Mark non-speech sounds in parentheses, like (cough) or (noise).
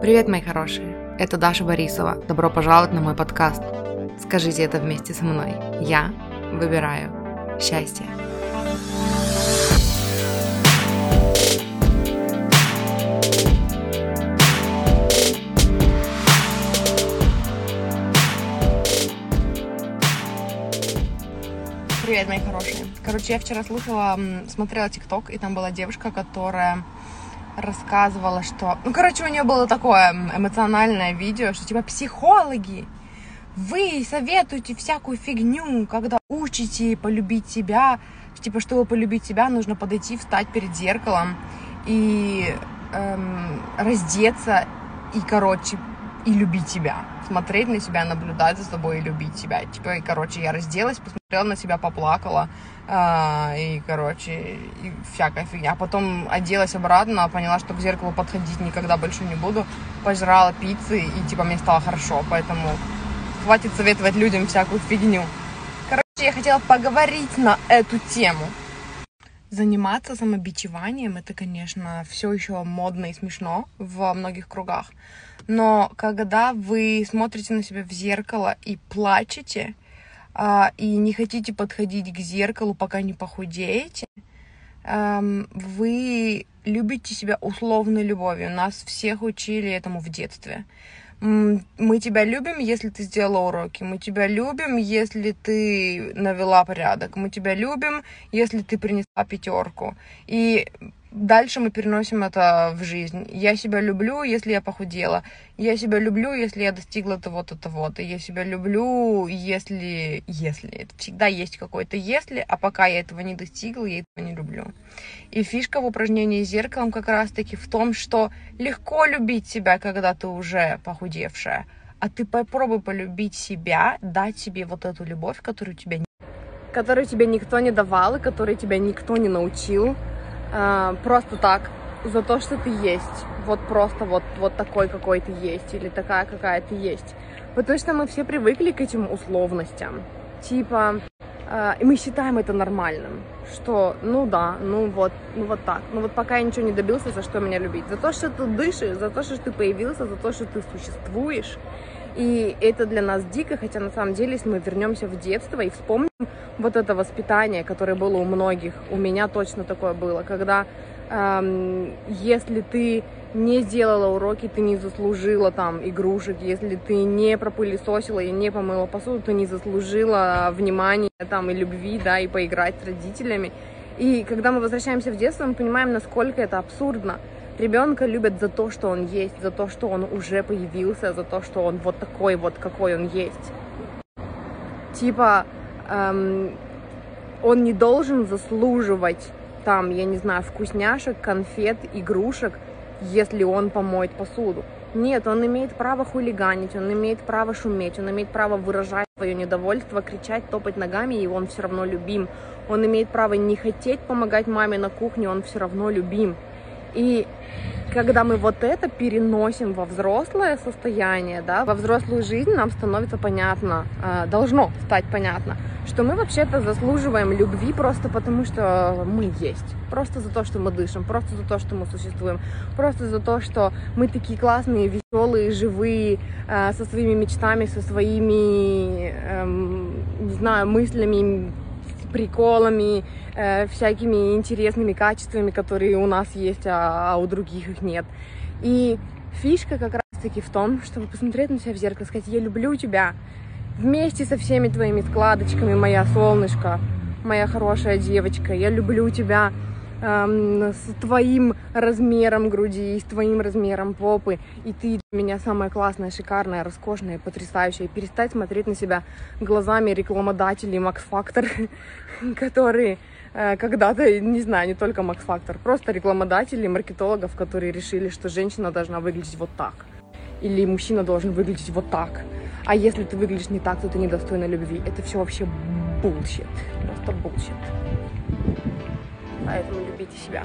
Привет, мои хорошие! Это Даша Борисова. Добро пожаловать на мой подкаст. Скажите это вместе со мной. Я выбираю счастье. Привет, мои хорошие. Короче, я вчера слушала, смотрела ТикТок, и там была девушка, которая рассказывала, что... Ну, короче, у нее было такое эмоциональное видео, что типа психологи, вы советуете всякую фигню, когда учите полюбить себя. Типа, чтобы полюбить себя, нужно подойти, встать перед зеркалом и эм, раздеться и, короче, и любить себя. Смотреть на себя, наблюдать за собой и любить себя. Типа, и, короче, я разделась, посмотрела на себя, поплакала. А, и, короче, и всякая фигня. А потом оделась обратно, поняла, что к зеркалу подходить никогда больше не буду. Пожрала пиццы, и, типа, мне стало хорошо. Поэтому хватит советовать людям всякую фигню. Короче, я хотела поговорить на эту тему. Заниматься самобичеванием, это, конечно, все еще модно и смешно во многих кругах. Но когда вы смотрите на себя в зеркало и плачете, а, и не хотите подходить к зеркалу, пока не похудеете, эм, вы любите себя условной любовью. Нас всех учили этому в детстве. Мы тебя любим, если ты сделала уроки. Мы тебя любим, если ты навела порядок. Мы тебя любим, если ты принесла пятерку. И дальше мы переносим это в жизнь. Я себя люблю, если я похудела. Я себя люблю, если я достигла того-то, того-то. Я себя люблю, если... Если. Это всегда есть какое-то если, а пока я этого не достигла, я этого не люблю. И фишка в упражнении с зеркалом как раз-таки в том, что легко любить себя, когда ты уже похудевшая. А ты попробуй полюбить себя, дать себе вот эту любовь, которую тебя которую тебе никто не давал и которой тебя никто не научил э, просто так, за то, что ты есть. Вот просто вот, вот такой, какой ты есть, или такая, какая ты есть. Потому что мы все привыкли к этим условностям. Типа, э, мы считаем это нормальным, что, ну да, ну вот, ну вот так. Ну вот пока я ничего не добился, за что меня любить? За то, что ты дышишь, за то, что ты появился, за то, что ты существуешь. И это для нас дико, хотя на самом деле, если мы вернемся в детство и вспомним вот это воспитание, которое было у многих, у меня точно такое было, когда эм, если ты не сделала уроки, ты не заслужила там игрушек, если ты не пропылесосила и не помыла посуду, ты не заслужила внимания там и любви, да, и поиграть с родителями. И когда мы возвращаемся в детство, мы понимаем, насколько это абсурдно. Ребенка любят за то, что он есть, за то, что он уже появился, за то, что он вот такой вот, какой он есть. Типа, эм, он не должен заслуживать там, я не знаю, вкусняшек, конфет, игрушек, если он помоет посуду. Нет, он имеет право хулиганить, он имеет право шуметь, он имеет право выражать свое недовольство, кричать, топать ногами, и он все равно любим. Он имеет право не хотеть помогать маме на кухне, он все равно любим. И когда мы вот это переносим во взрослое состояние, да, во взрослую жизнь, нам становится понятно, э, должно стать понятно, что мы вообще-то заслуживаем любви просто потому, что мы есть. Просто за то, что мы дышим, просто за то, что мы существуем, просто за то, что мы такие классные, веселые, живые, э, со своими мечтами, со своими, эм, не знаю, мыслями, приколами, э, всякими интересными качествами, которые у нас есть, а, а у других их нет. И фишка как раз-таки в том, чтобы посмотреть на себя в зеркало, сказать, я люблю тебя вместе со всеми твоими складочками, моя солнышко, моя хорошая девочка, я люблю тебя эм, с твоим размером груди, с твоим размером попы, и ты для меня самая классная, шикарная, роскошная, потрясающая. И перестать смотреть на себя глазами рекламодателей Max Factor, (laughs) которые э, когда-то, не знаю, не только Max Factor, просто рекламодателей, маркетологов, которые решили, что женщина должна выглядеть вот так. Или мужчина должен выглядеть вот так. А если ты выглядишь не так, то ты недостойна любви. Это все вообще bullshit. Просто bullshit. Поэтому любите себя.